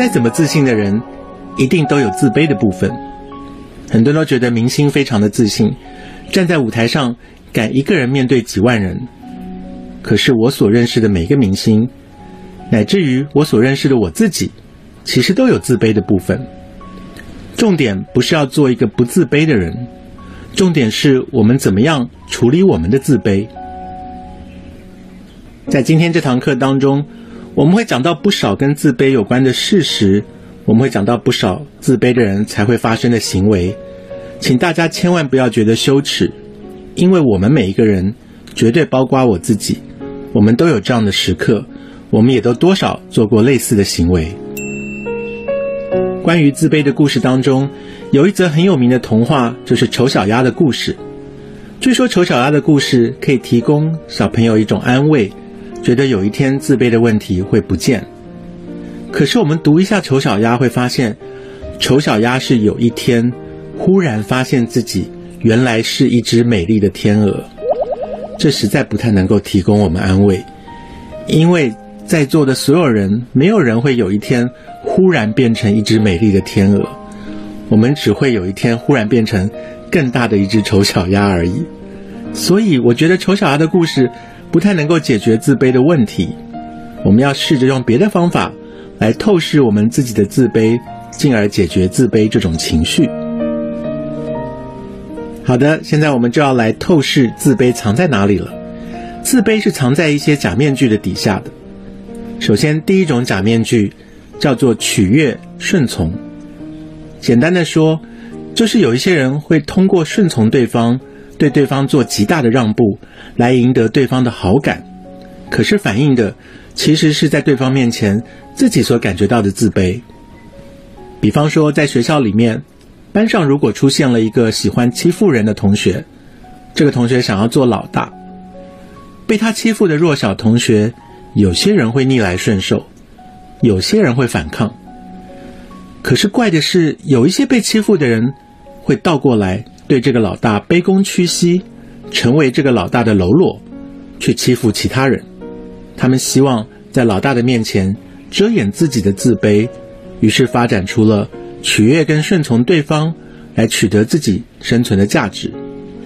再怎么自信的人，一定都有自卑的部分。很多人都觉得明星非常的自信，站在舞台上敢一个人面对几万人。可是我所认识的每个明星，乃至于我所认识的我自己，其实都有自卑的部分。重点不是要做一个不自卑的人，重点是我们怎么样处理我们的自卑。在今天这堂课当中，我们会讲到不少跟自卑有关的事实，我们会讲到不少自卑的人才会发生的行为，请大家千万不要觉得羞耻，因为我们每一个人，绝对包括我自己，我们都有这样的时刻，我们也都多少做过类似的行为。关于自卑的故事当中，有一则很有名的童话，就是丑小鸭的故事。据说丑小鸭的故事可以提供小朋友一种安慰，觉得有一天自卑的问题会不见。可是我们读一下丑小鸭，会发现丑小鸭是有一天忽然发现自己原来是一只美丽的天鹅，这实在不太能够提供我们安慰，因为在座的所有人，没有人会有一天。忽然变成一只美丽的天鹅，我们只会有一天忽然变成更大的一只丑小鸭而已。所以，我觉得丑小鸭的故事不太能够解决自卑的问题。我们要试着用别的方法来透视我们自己的自卑，进而解决自卑这种情绪。好的，现在我们就要来透视自卑藏在哪里了。自卑是藏在一些假面具的底下的。首先，第一种假面具。叫做取悦顺从。简单的说，就是有一些人会通过顺从对方，对对方做极大的让步，来赢得对方的好感。可是反映的其实是在对方面前自己所感觉到的自卑。比方说，在学校里面，班上如果出现了一个喜欢欺负人的同学，这个同学想要做老大，被他欺负的弱小同学，有些人会逆来顺受。有些人会反抗，可是怪的是，有一些被欺负的人会倒过来对这个老大卑躬屈膝，成为这个老大的喽啰，去欺负其他人。他们希望在老大的面前遮掩自己的自卑，于是发展出了取悦跟顺从对方，来取得自己生存的价值。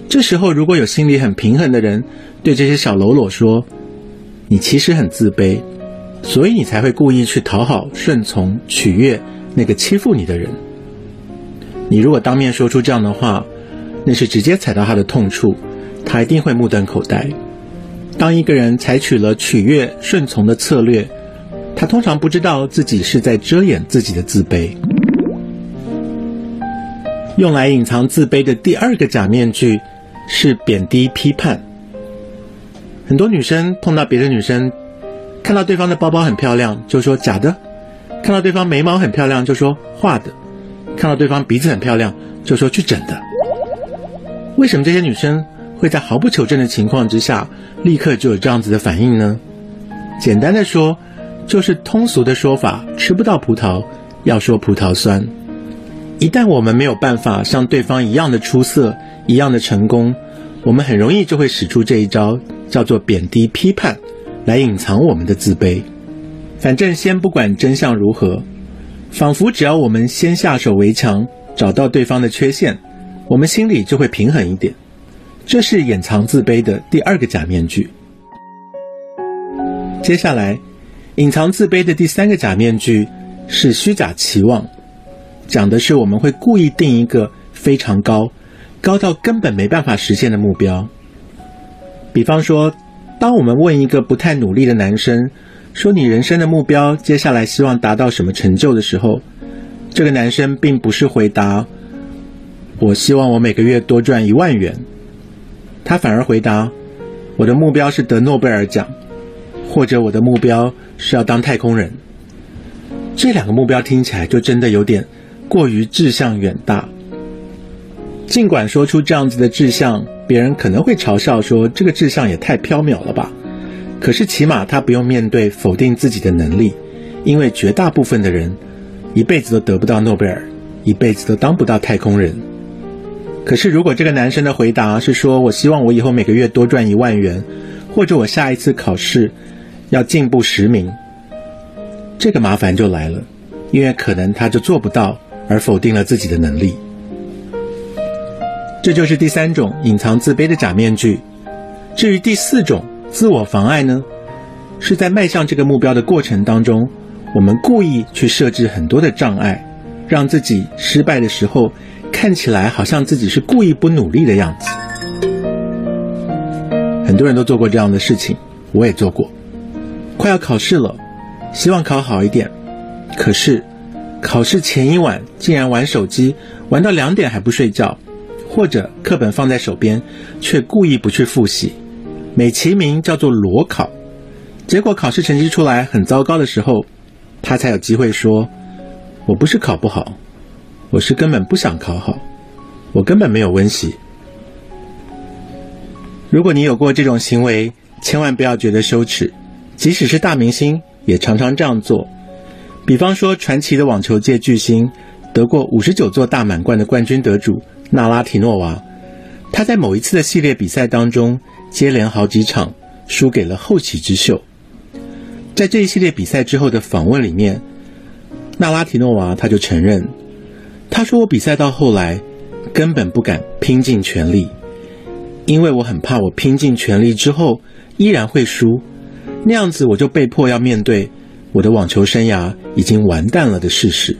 这时候，如果有心理很平衡的人对这些小喽啰说：“你其实很自卑。”所以你才会故意去讨好、顺从、取悦那个欺负你的人。你如果当面说出这样的话，那是直接踩到他的痛处，他一定会目瞪口呆。当一个人采取了取悦、顺从的策略，他通常不知道自己是在遮掩自己的自卑。用来隐藏自卑的第二个假面具是贬低、批判。很多女生碰到别的女生。看到对方的包包很漂亮，就说假的；看到对方眉毛很漂亮，就说画的；看到对方鼻子很漂亮，就说去整的。为什么这些女生会在毫不求证的情况之下，立刻就有这样子的反应呢？简单的说，就是通俗的说法，吃不到葡萄要说葡萄酸。一旦我们没有办法像对方一样的出色、一样的成功，我们很容易就会使出这一招，叫做贬低、批判。来隐藏我们的自卑，反正先不管真相如何，仿佛只要我们先下手为强，找到对方的缺陷，我们心里就会平衡一点。这是掩藏自卑的第二个假面具。接下来，隐藏自卑的第三个假面具是虚假期望，讲的是我们会故意定一个非常高，高到根本没办法实现的目标，比方说。当我们问一个不太努力的男生，说你人生的目标，接下来希望达到什么成就的时候，这个男生并不是回答“我希望我每个月多赚一万元”，他反而回答“我的目标是得诺贝尔奖”，或者“我的目标是要当太空人”。这两个目标听起来就真的有点过于志向远大。尽管说出这样子的志向。别人可能会嘲笑说：“这个志向也太缥缈了吧？”可是起码他不用面对否定自己的能力，因为绝大部分的人一辈子都得不到诺贝尔，一辈子都当不到太空人。可是如果这个男生的回答是说：“我希望我以后每个月多赚一万元，或者我下一次考试要进步十名。”这个麻烦就来了，因为可能他就做不到，而否定了自己的能力。这就是第三种隐藏自卑的假面具。至于第四种自我妨碍呢，是在迈向这个目标的过程当中，我们故意去设置很多的障碍，让自己失败的时候看起来好像自己是故意不努力的样子。很多人都做过这样的事情，我也做过。快要考试了，希望考好一点，可是考试前一晚竟然玩手机，玩到两点还不睡觉。或者课本放在手边，却故意不去复习，美其名叫做裸考，结果考试成绩出来很糟糕的时候，他才有机会说：“我不是考不好，我是根本不想考好，我根本没有温习。”如果你有过这种行为，千万不要觉得羞耻，即使是大明星也常常这样做。比方说，传奇的网球界巨星，得过五十九座大满贯的冠军得主。纳拉提诺娃，他在某一次的系列比赛当中，接连好几场输给了后起之秀。在这一系列比赛之后的访问里面，纳拉提诺娃他就承认，他说：“我比赛到后来根本不敢拼尽全力，因为我很怕我拼尽全力之后依然会输，那样子我就被迫要面对我的网球生涯已经完蛋了的事实。”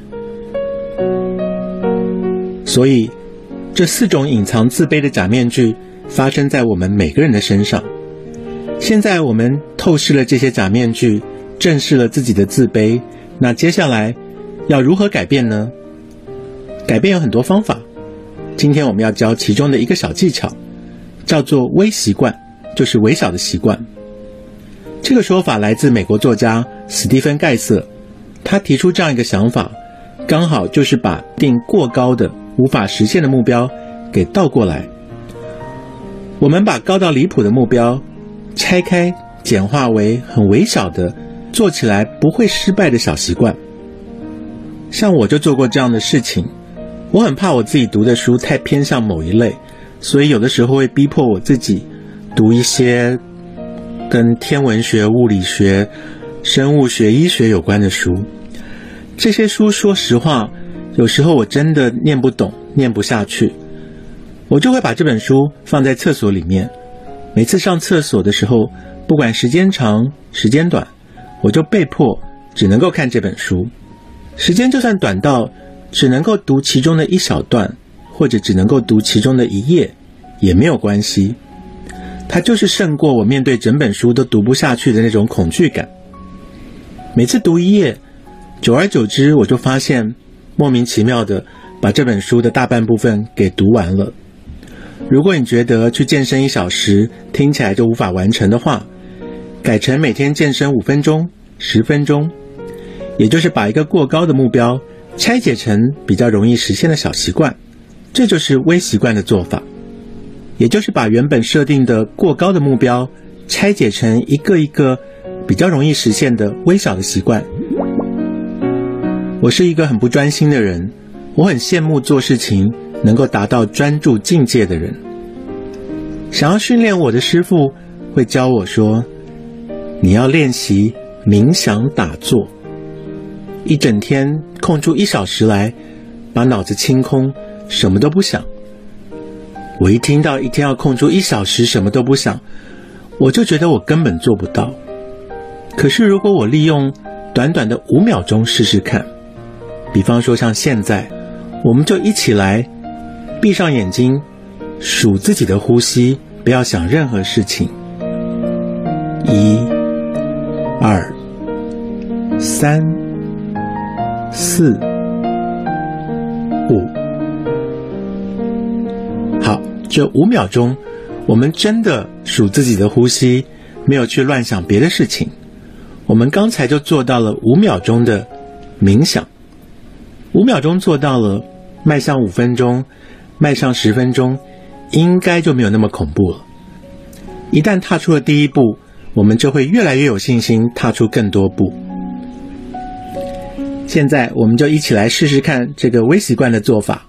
所以。这四种隐藏自卑的假面具发生在我们每个人的身上。现在我们透视了这些假面具，正视了自己的自卑。那接下来要如何改变呢？改变有很多方法。今天我们要教其中的一个小技巧，叫做微习惯，就是微小的习惯。这个说法来自美国作家史蒂芬·盖瑟，他提出这样一个想法，刚好就是把定过高的。无法实现的目标，给倒过来。我们把高到离谱的目标拆开，简化为很微小的，做起来不会失败的小习惯。像我就做过这样的事情。我很怕我自己读的书太偏向某一类，所以有的时候会逼迫我自己读一些跟天文学、物理学、生物学、医学有关的书。这些书，说实话。有时候我真的念不懂，念不下去，我就会把这本书放在厕所里面。每次上厕所的时候，不管时间长时间短，我就被迫只能够看这本书。时间就算短到只能够读其中的一小段，或者只能够读其中的一页，也没有关系。它就是胜过我面对整本书都读不下去的那种恐惧感。每次读一页，久而久之，我就发现。莫名其妙的把这本书的大半部分给读完了。如果你觉得去健身一小时听起来就无法完成的话，改成每天健身五分钟、十分钟，也就是把一个过高的目标拆解成比较容易实现的小习惯，这就是微习惯的做法。也就是把原本设定的过高的目标拆解成一个一个比较容易实现的微小的习惯。我是一个很不专心的人，我很羡慕做事情能够达到专注境界的人。想要训练我的师傅会教我说：“你要练习冥想打坐，一整天空出一小时来，把脑子清空，什么都不想。”我一听到一天要空出一小时什么都不想，我就觉得我根本做不到。可是如果我利用短短的五秒钟试试看。比方说，像现在，我们就一起来闭上眼睛，数自己的呼吸，不要想任何事情。一、二、三、四、五。好，这五秒钟，我们真的数自己的呼吸，没有去乱想别的事情。我们刚才就做到了五秒钟的冥想。五秒钟做到了，迈向五分钟，迈向十分钟，应该就没有那么恐怖了。一旦踏出了第一步，我们就会越来越有信心踏出更多步。现在，我们就一起来试试看这个微习惯的做法。